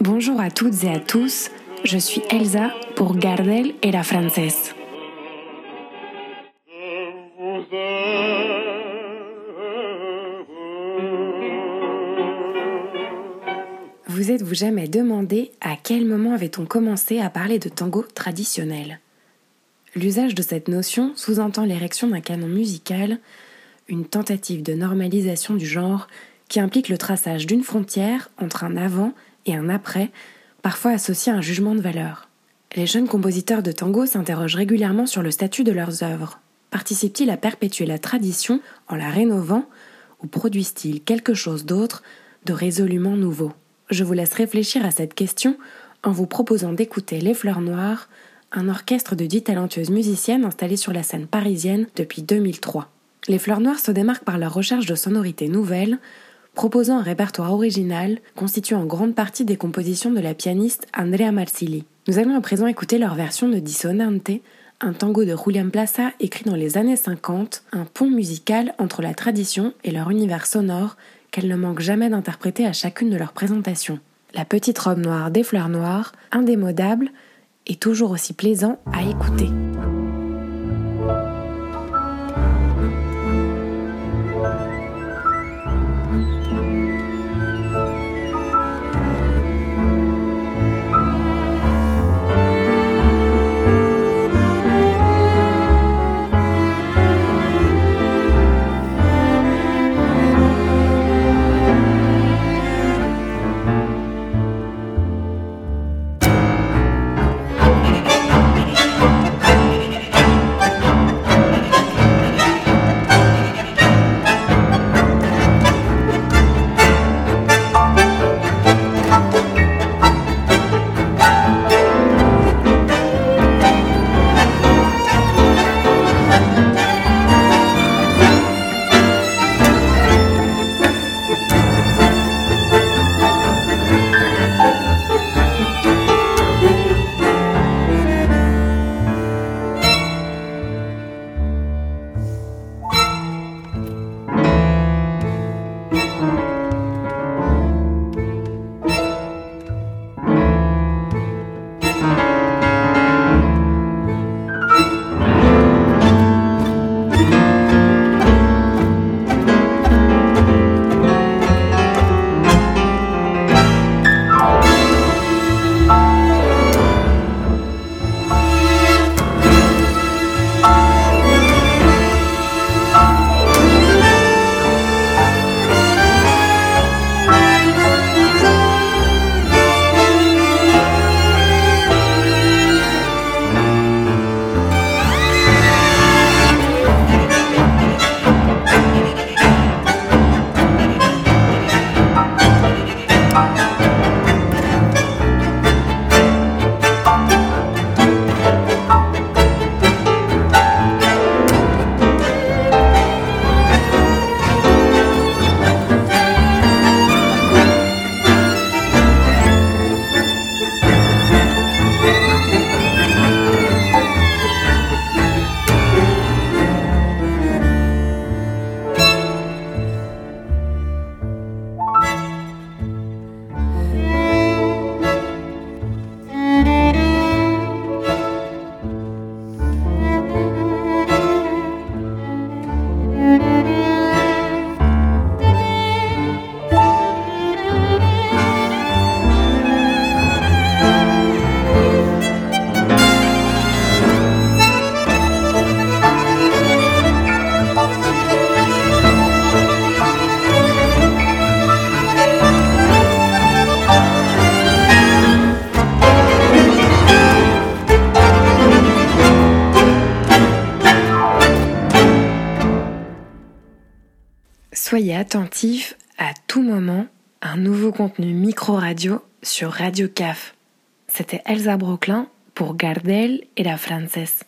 Bonjour à toutes et à tous, je suis Elsa pour Gardel et la Française. Vous êtes-vous jamais demandé à quel moment avait-on commencé à parler de tango traditionnel? L'usage de cette notion sous-entend l'érection d'un canon musical, une tentative de normalisation du genre qui implique le traçage d'une frontière entre un avant et un après, parfois associé à un jugement de valeur. Les jeunes compositeurs de tango s'interrogent régulièrement sur le statut de leurs œuvres. Participent-ils à perpétuer la tradition en la rénovant ou produisent-ils quelque chose d'autre de résolument nouveau? Je vous laisse réfléchir à cette question en vous proposant d'écouter Les Fleurs Noires, un orchestre de dix talentueuses musiciennes installées sur la scène parisienne depuis 2003. Les Fleurs Noires se démarquent par leur recherche de sonorités nouvelles, proposant un répertoire original constituant en grande partie des compositions de la pianiste Andrea Marsili. Nous allons à présent écouter leur version de Dissonante, un tango de Julian Plaza écrit dans les années 50, un pont musical entre la tradition et leur univers sonore qu'elles ne manquent jamais d'interpréter à chacune de leurs présentations. La petite robe noire des fleurs noires, indémodable et toujours aussi plaisant à écouter. Soyez attentifs à tout moment un nouveau contenu micro-radio sur Radio CAF. C'était Elsa Brooklyn pour Gardel et la Française.